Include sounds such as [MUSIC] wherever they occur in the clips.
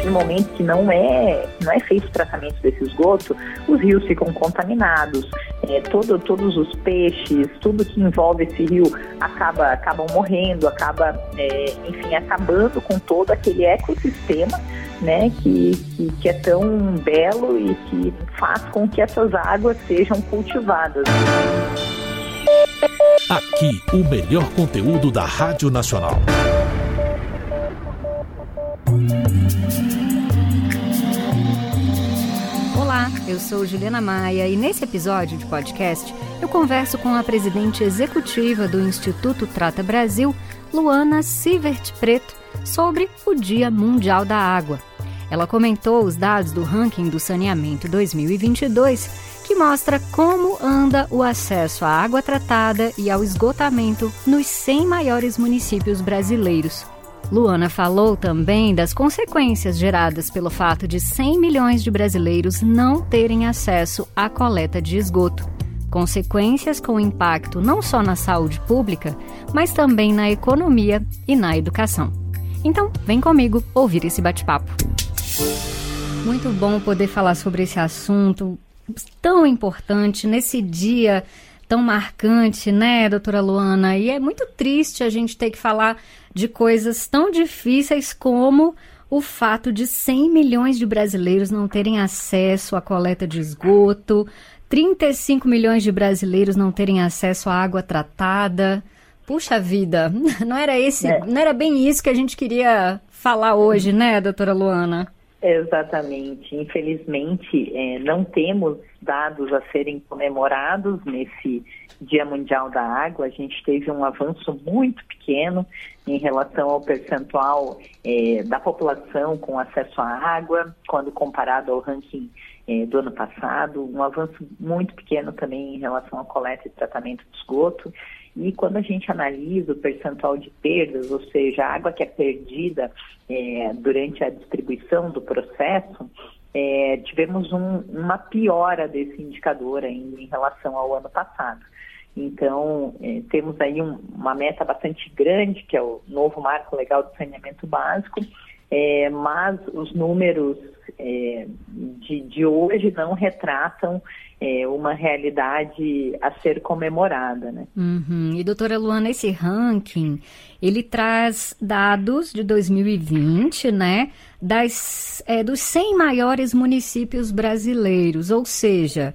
partir do momento que não é, não é feito o tratamento desse esgoto, os rios ficam contaminados, é, todo, todos os peixes, tudo que envolve esse rio acaba, acabam morrendo, acaba, é, enfim, acabando com todo aquele ecossistema né, que, que, que, é tão belo e que faz com que essas águas sejam cultivadas. Aqui, o melhor conteúdo da Rádio Nacional. Eu sou Juliana Maia e nesse episódio de podcast eu converso com a presidente executiva do Instituto Trata Brasil, Luana Sivert Preto, sobre o Dia Mundial da Água. Ela comentou os dados do ranking do saneamento 2022, que mostra como anda o acesso à água tratada e ao esgotamento nos 100 maiores municípios brasileiros. Luana falou também das consequências geradas pelo fato de 100 milhões de brasileiros não terem acesso à coleta de esgoto. Consequências com impacto não só na saúde pública, mas também na economia e na educação. Então, vem comigo ouvir esse bate-papo. Muito bom poder falar sobre esse assunto tão importante nesse dia tão marcante, né, doutora Luana? E é muito triste a gente ter que falar de coisas tão difíceis como o fato de 100 milhões de brasileiros não terem acesso à coleta de esgoto, 35 milhões de brasileiros não terem acesso à água tratada. Puxa vida, [LAUGHS] não era esse, é. não era bem isso que a gente queria falar hoje, né, doutora Luana? Exatamente. Infelizmente, é, não temos dados a serem comemorados nesse Dia Mundial da Água. A gente teve um avanço muito pequeno em relação ao percentual é, da população com acesso à água, quando comparado ao ranking é, do ano passado. Um avanço muito pequeno também em relação à coleta e tratamento de esgoto. E quando a gente analisa o percentual de perdas, ou seja, a água que é perdida é, durante a distribuição do processo, tivemos um, uma piora desse indicador ainda em relação ao ano passado. Então, é, temos aí um, uma meta bastante grande, que é o novo marco legal de saneamento básico, é, mas os números é, de, de, hoje não retratam uma realidade a ser comemorada. Né? Uhum. E, doutora Luana, esse ranking, ele traz dados de 2020, né, das, dos 100 maiores municípios brasileiros, ou seja...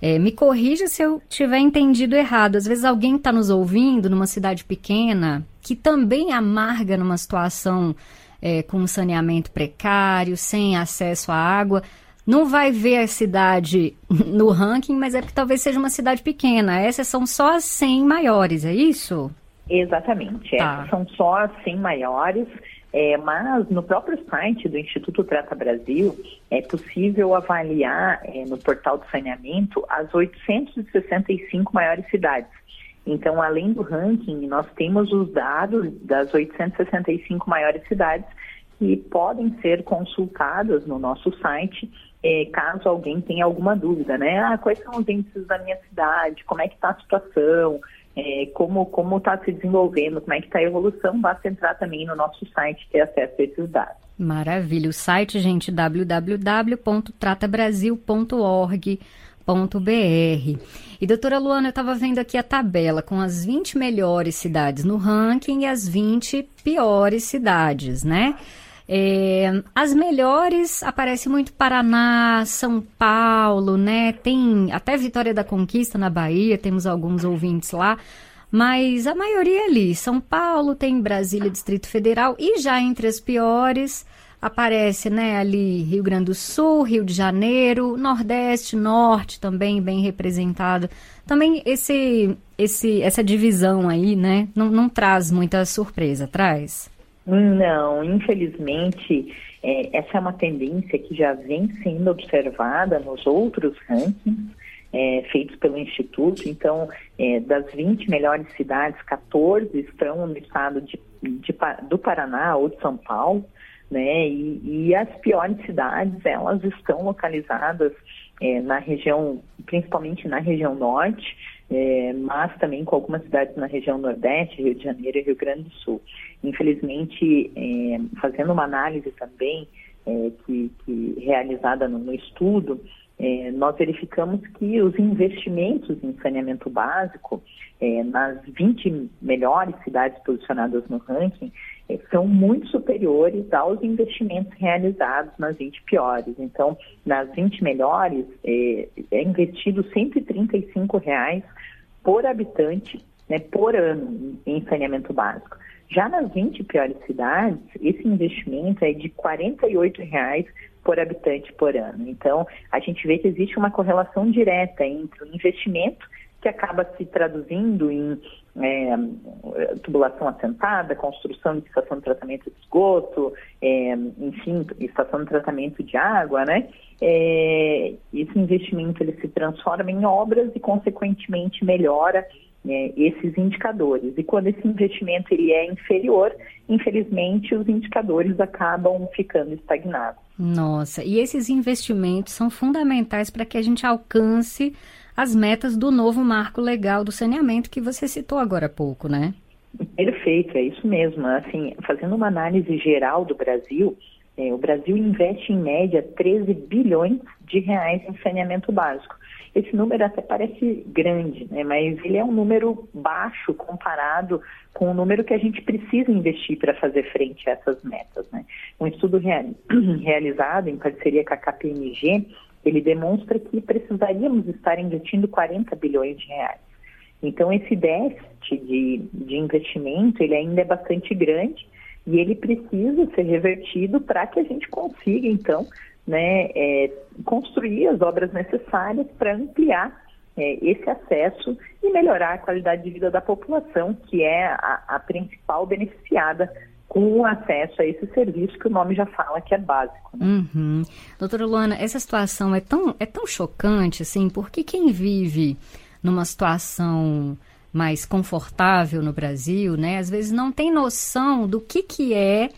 É, me corrija se eu tiver entendido errado. Às vezes alguém está nos ouvindo numa cidade pequena que também amarga numa situação é, com saneamento precário, sem acesso à água. Não vai ver a cidade [LAUGHS] no ranking, mas é porque talvez seja uma cidade pequena. Essas são só as 100 maiores, é isso? Exatamente. Tá. Essas são só as 100 maiores. É, mas no próprio site do Instituto Trata Brasil é possível avaliar é, no portal do saneamento as 865 maiores cidades. Então, além do ranking, nós temos os dados das 865 maiores cidades que podem ser consultadas no nosso site eh, caso alguém tenha alguma dúvida, né? Ah, quais são os índices da minha cidade? Como é que está a situação? Eh, como como está se desenvolvendo? Como é que está a evolução? Basta entrar também no nosso site ter acesso a esses dados. Maravilha. O site, gente, www.tratabrasil.org www.cidades.br. E doutora Luana, eu estava vendo aqui a tabela com as 20 melhores cidades no ranking e as 20 piores cidades, né? É, as melhores aparece muito Paraná, São Paulo, né? Tem até Vitória da Conquista na Bahia, temos alguns ouvintes lá, mas a maioria é ali. São Paulo, tem Brasília, Distrito Federal e já entre as piores aparece, né, ali Rio Grande do Sul, Rio de Janeiro, Nordeste, Norte também bem representado. Também esse, esse, essa divisão aí, né, não, não traz muita surpresa, traz? Não, infelizmente, é, essa é uma tendência que já vem sendo observada nos outros rankings é, feitos pelo Instituto. Então, é, das 20 melhores cidades, 14 estão no estado de, de, do Paraná ou de São Paulo né? E, e as piores cidades, elas estão localizadas é, na região, principalmente na região norte, é, mas também com algumas cidades na região nordeste, Rio de Janeiro e Rio Grande do Sul. Infelizmente, é, fazendo uma análise também é, que, que, realizada no, no estudo, é, nós verificamos que os investimentos em saneamento básico é, nas 20 melhores cidades posicionadas no ranking é, são muito superiores aos investimentos realizados nas 20 piores. Então, nas 20 melhores, é, é investido 135 reais por habitante né, por ano em saneamento básico. Já nas 20 piores cidades, esse investimento é de 48 reais por habitante por ano. Então, a gente vê que existe uma correlação direta entre o investimento que acaba se traduzindo em é, tubulação assentada, construção de estação de tratamento de esgoto, é, enfim, estação de tratamento de água, né? É, esse investimento ele se transforma em obras e, consequentemente, melhora é, esses indicadores. E quando esse investimento ele é inferior, infelizmente, os indicadores acabam ficando estagnados. Nossa, e esses investimentos são fundamentais para que a gente alcance as metas do novo marco legal do saneamento que você citou agora há pouco, né? Perfeito, é isso mesmo. Assim, fazendo uma análise geral do Brasil, é, o Brasil investe em média 13 bilhões de reais em saneamento básico. Esse número até parece grande, né, mas ele é um número baixo comparado com o número que a gente precisa investir para fazer frente a essas metas. Né? Um estudo [CLEARS THROAT] realizado em parceria com a KPMG ele demonstra que precisaríamos estar investindo 40 bilhões de reais. Então, esse déficit de, de investimento, ele ainda é bastante grande e ele precisa ser revertido para que a gente consiga, então, né, é, construir as obras necessárias para ampliar é, esse acesso e melhorar a qualidade de vida da população, que é a, a principal beneficiada com acesso a esse serviço que o nome já fala que é básico. Né? Uhum. Doutora Luana, essa situação é tão, é tão chocante, assim, porque quem vive numa situação mais confortável no Brasil, né, às vezes não tem noção do que, que é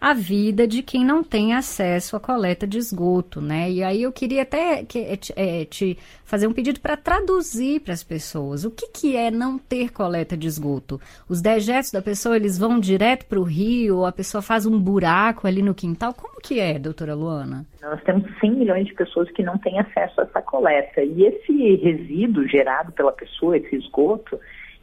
a vida de quem não tem acesso à coleta de esgoto, né? E aí eu queria até que, é, te fazer um pedido para traduzir para as pessoas o que, que é não ter coleta de esgoto. Os dejetos da pessoa eles vão direto para o rio, ou a pessoa faz um buraco ali no quintal. Como que é, doutora Luana? Nós temos 100 milhões de pessoas que não têm acesso a essa coleta e esse resíduo gerado pela pessoa, esse esgoto,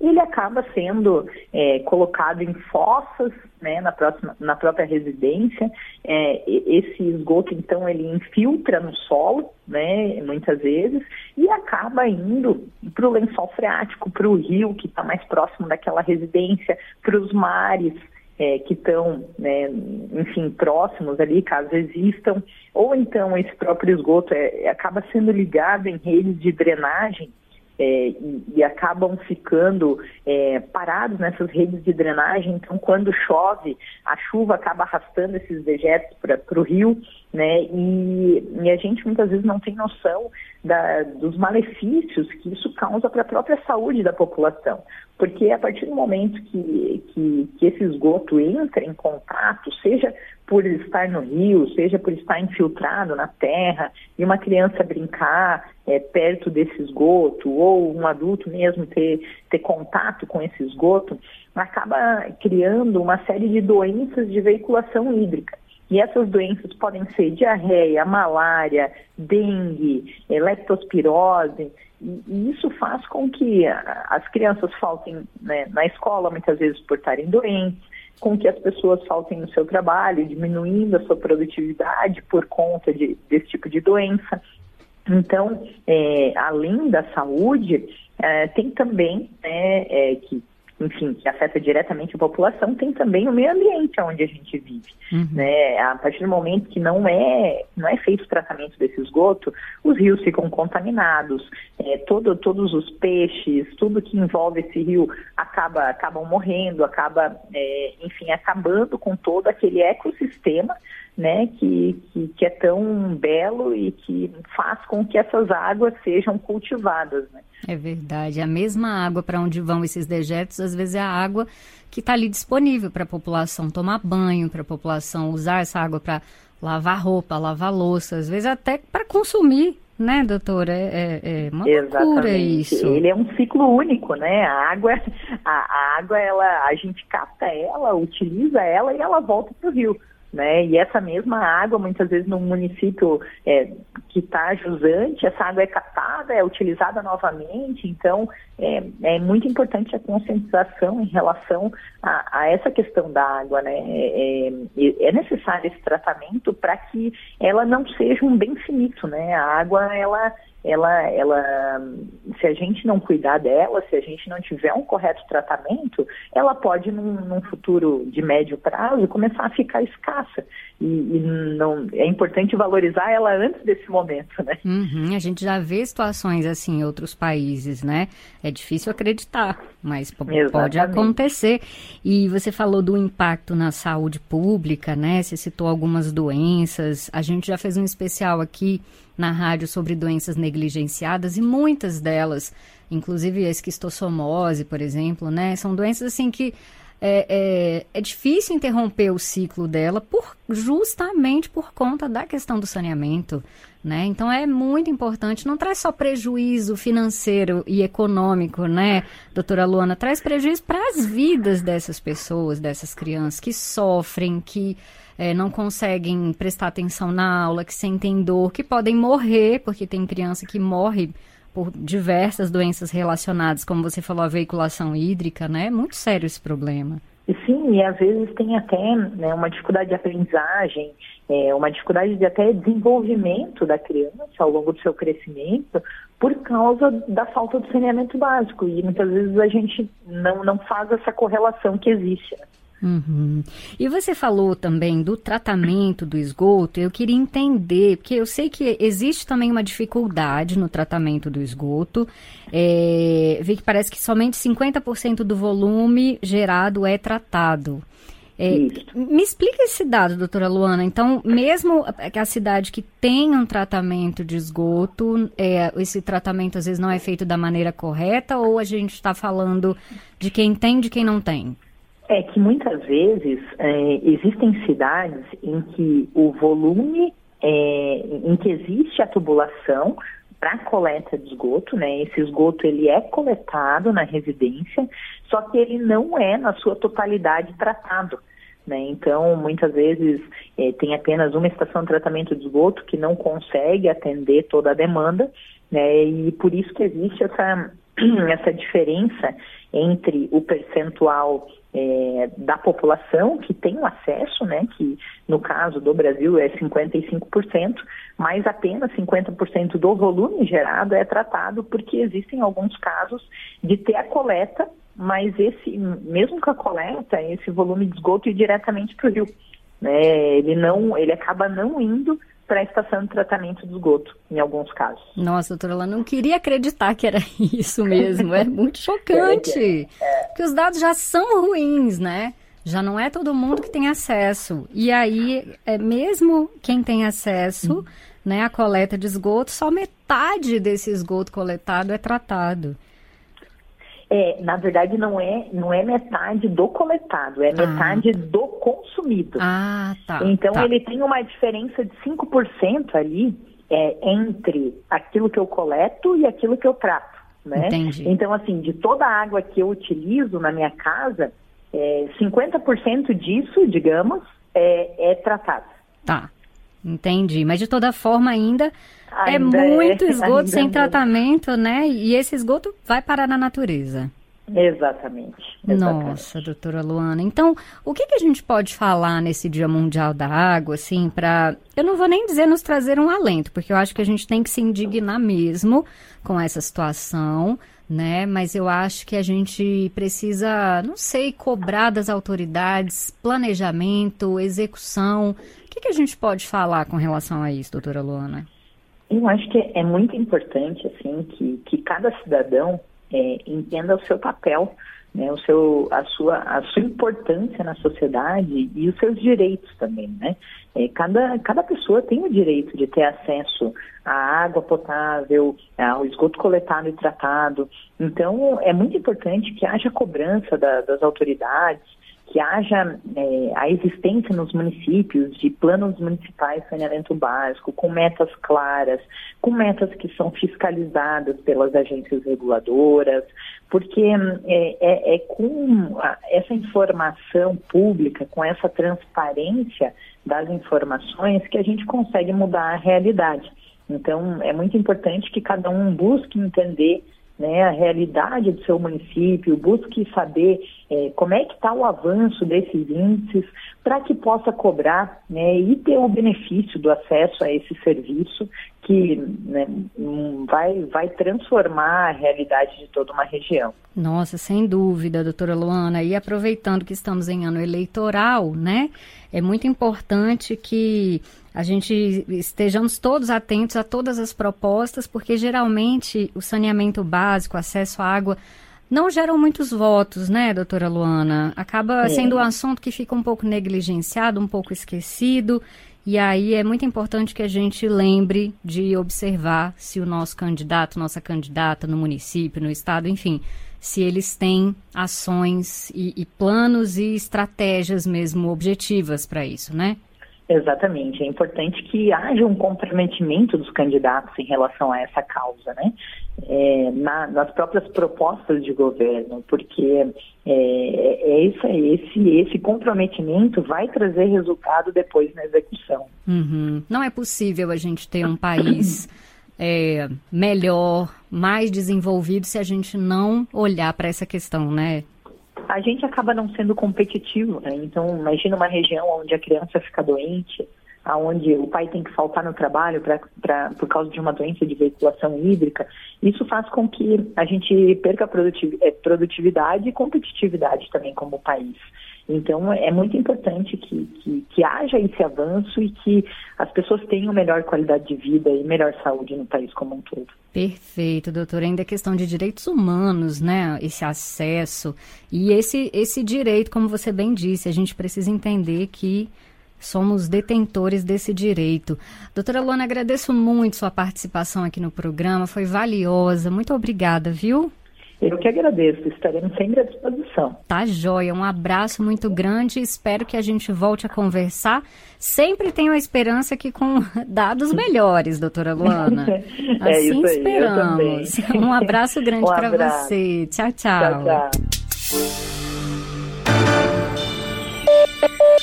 ele acaba sendo é, colocado em fossas né, na, próxima, na própria residência. É, esse esgoto, então, ele infiltra no solo, né, muitas vezes, e acaba indo para o lençol freático, para o rio, que está mais próximo daquela residência, para os mares, é, que estão, né, enfim, próximos ali, caso existam, ou então esse próprio esgoto é, acaba sendo ligado em redes de drenagem é, e, e, acabam ficando é, parados nessas redes de drenagem. Então, quando chove, a chuva acaba arrastando esses dejetos para o rio, né? E, e, a gente muitas vezes não tem noção da, dos malefícios que isso causa para a própria saúde da população. Porque a partir do momento que, que, que esse esgoto entra em contato, seja por estar no rio, seja por estar infiltrado na terra, e uma criança brincar é, perto desse esgoto, ou um adulto mesmo ter, ter contato com esse esgoto, acaba criando uma série de doenças de veiculação hídrica. E essas doenças podem ser diarreia, malária, dengue, leptospirose, e isso faz com que as crianças faltem né, na escola, muitas vezes por estarem doentes, com que as pessoas faltem no seu trabalho, diminuindo a sua produtividade por conta de, desse tipo de doença. Então, é, além da saúde, é, tem também né, é, que enfim, que afeta diretamente a população, tem também o meio ambiente onde a gente vive. Uhum. Né? A partir do momento que não é, não é feito o tratamento desse esgoto, os rios ficam contaminados, é, todo, todos os peixes, tudo que envolve esse rio acaba, acabam morrendo, acaba, é, enfim, acabando com todo aquele ecossistema né, que, que, que, é tão belo e que faz com que essas águas sejam cultivadas. Né? É verdade. A mesma água para onde vão esses dejetos, às vezes é a água que está ali disponível para a população tomar banho, para a população usar essa água para lavar roupa, lavar louça, às vezes até para consumir. Né, doutora? É, é, é uma Exatamente. loucura isso. Ele é um ciclo único, né? A água, a, a água, ela, a gente capta ela, utiliza ela e ela volta para o rio né? E essa mesma água, muitas vezes no município é, que está jusante, essa água é captada, é utilizada novamente. Então, é, é muito importante a conscientização em relação a, a essa questão da água, né? É, é, é necessário esse tratamento para que ela não seja um bem finito, né? A água, ela ela, ela, se a gente não cuidar dela, se a gente não tiver um correto tratamento, ela pode, num, num futuro de médio prazo, começar a ficar escassa. E, e, não, é importante valorizar ela antes desse momento, né? Uhum, a gente já vê situações assim em outros países, né? É difícil acreditar, mas Exatamente. pode acontecer. E você falou do impacto na saúde pública, né? Você citou algumas doenças. A gente já fez um especial aqui na rádio sobre doenças negligenciadas e muitas delas, inclusive a esquistossomose, por exemplo, né? São doenças assim que é, é, é, difícil interromper o ciclo dela por, justamente por conta da questão do saneamento. Né? Então é muito importante, não traz só prejuízo financeiro e econômico, né, doutora Luana? Traz prejuízo para as vidas dessas pessoas, dessas crianças que sofrem, que é, não conseguem prestar atenção na aula, que sentem dor, que podem morrer, porque tem criança que morre por diversas doenças relacionadas, como você falou, a veiculação hídrica, né? É muito sério esse problema. Sim, e às vezes tem até né, uma dificuldade de aprendizagem, é, uma dificuldade de até desenvolvimento da criança ao longo do seu crescimento por causa da falta do saneamento básico. E muitas vezes a gente não, não faz essa correlação que existe. Uhum. E você falou também do tratamento do esgoto. Eu queria entender, porque eu sei que existe também uma dificuldade no tratamento do esgoto. É, vi que parece que somente 50% do volume gerado é tratado. É, me explica esse dado, doutora Luana. Então, mesmo que a cidade que tem um tratamento de esgoto, é, esse tratamento às vezes não é feito da maneira correta, ou a gente está falando de quem tem e de quem não tem? É que muitas vezes é, existem cidades em que o volume, é, em que existe a tubulação para coleta de esgoto, né? Esse esgoto ele é coletado na residência, só que ele não é na sua totalidade tratado. Né? Então, muitas vezes é, tem apenas uma estação de tratamento de esgoto que não consegue atender toda a demanda, né? e por isso que existe essa, [CLEARS THROAT] essa diferença entre o percentual é, da população que tem o acesso, né, que no caso do Brasil é 55%, mas apenas 50% do volume gerado é tratado porque existem alguns casos de ter a coleta, mas esse mesmo com a coleta, esse volume de esgoto ir diretamente para o rio. Né, ele não, ele acaba não indo para a estação de tratamento do esgoto, em alguns casos. Nossa, doutora, ela não queria acreditar que era [LAUGHS] isso mesmo. É muito [LAUGHS] chocante. É. Porque os dados já são ruins, né? Já não é todo mundo que tem acesso. E aí, é mesmo quem tem acesso, hum. né, à coleta de esgoto, só metade desse esgoto coletado é tratado. É, na verdade, não é, não é metade do coletado, é ah. metade do consumido. Ah, tá. Então, tá. ele tem uma diferença de 5% ali é, entre aquilo que eu coleto e aquilo que eu trato. Né? Entendi. Então, assim, de toda a água que eu utilizo na minha casa, é, 50% disso, digamos, é, é tratado. Tá. Entendi. Mas de toda forma, ainda, é ainda é muito [LAUGHS] esgoto sem é tratamento, né? E esse esgoto vai parar na natureza. Exatamente, exatamente. Nossa, doutora Luana. Então, o que, que a gente pode falar nesse Dia Mundial da Água, assim, para. Eu não vou nem dizer nos trazer um alento, porque eu acho que a gente tem que se indignar mesmo com essa situação, né? Mas eu acho que a gente precisa, não sei, cobrar das autoridades planejamento, execução. Que, que a gente pode falar com relação a isso, doutora Luana? Eu acho que é muito importante, assim, que, que cada cidadão é, entenda o seu papel, né, o seu, a, sua, a sua importância na sociedade e os seus direitos também, né? É, cada, cada pessoa tem o direito de ter acesso à água potável, ao esgoto coletado e tratado. Então, é muito importante que haja cobrança da, das autoridades, que haja é, a existência nos municípios de planos municipais de saneamento básico, com metas claras, com metas que são fiscalizadas pelas agências reguladoras, porque é, é, é com a, essa informação pública, com essa transparência das informações, que a gente consegue mudar a realidade. Então, é muito importante que cada um busque entender né, a realidade do seu município, busque saber é, como é que está o avanço desses índices para que possa cobrar né, e ter o benefício do acesso a esse serviço que né, vai, vai transformar a realidade de toda uma região. Nossa, sem dúvida, doutora Luana. E aproveitando que estamos em ano eleitoral, né? É muito importante que a gente estejamos todos atentos a todas as propostas, porque geralmente o saneamento básico, acesso à água, não geram muitos votos, né, doutora Luana? Acaba é. sendo um assunto que fica um pouco negligenciado, um pouco esquecido. E aí é muito importante que a gente lembre de observar se o nosso candidato, nossa candidata no município, no estado, enfim, se eles têm ações e, e planos e estratégias mesmo objetivas para isso, né? Exatamente. É importante que haja um comprometimento dos candidatos em relação a essa causa, né? É, na, nas próprias propostas de governo, porque é, é esse, esse, esse comprometimento vai trazer resultado depois na execução. Uhum. Não é possível a gente ter um país [CLEARS THROAT] é, melhor, mais desenvolvido se a gente não olhar para essa questão, né? A gente acaba não sendo competitivo, né? Então, imagina uma região onde a criança fica doente, aonde o pai tem que faltar no trabalho pra, pra, por causa de uma doença de veiculação hídrica, isso faz com que a gente perca é, produtividade e competitividade também como país. Então, é muito importante que, que, que, haja esse avanço e que as pessoas tenham melhor qualidade de vida e melhor saúde no país como um todo. Perfeito, doutora. Ainda a questão de direitos humanos, né? Esse acesso e esse, esse direito, como você bem disse, a gente precisa entender que somos detentores desse direito. Doutora Luana, agradeço muito sua participação aqui no programa, foi valiosa. Muito obrigada, viu? Eu que agradeço, estaremos sempre à disposição. Tá joia, um abraço muito grande, espero que a gente volte a conversar. Sempre tenho a esperança que com [LAUGHS] dados melhores, doutora Luana. [LAUGHS] é assim aí, esperamos. Um abraço [LAUGHS] grande um para você. Tchau, tchau. Tchau, tchau.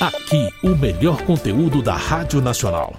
Aqui, o melhor conteúdo da Rádio Nacional.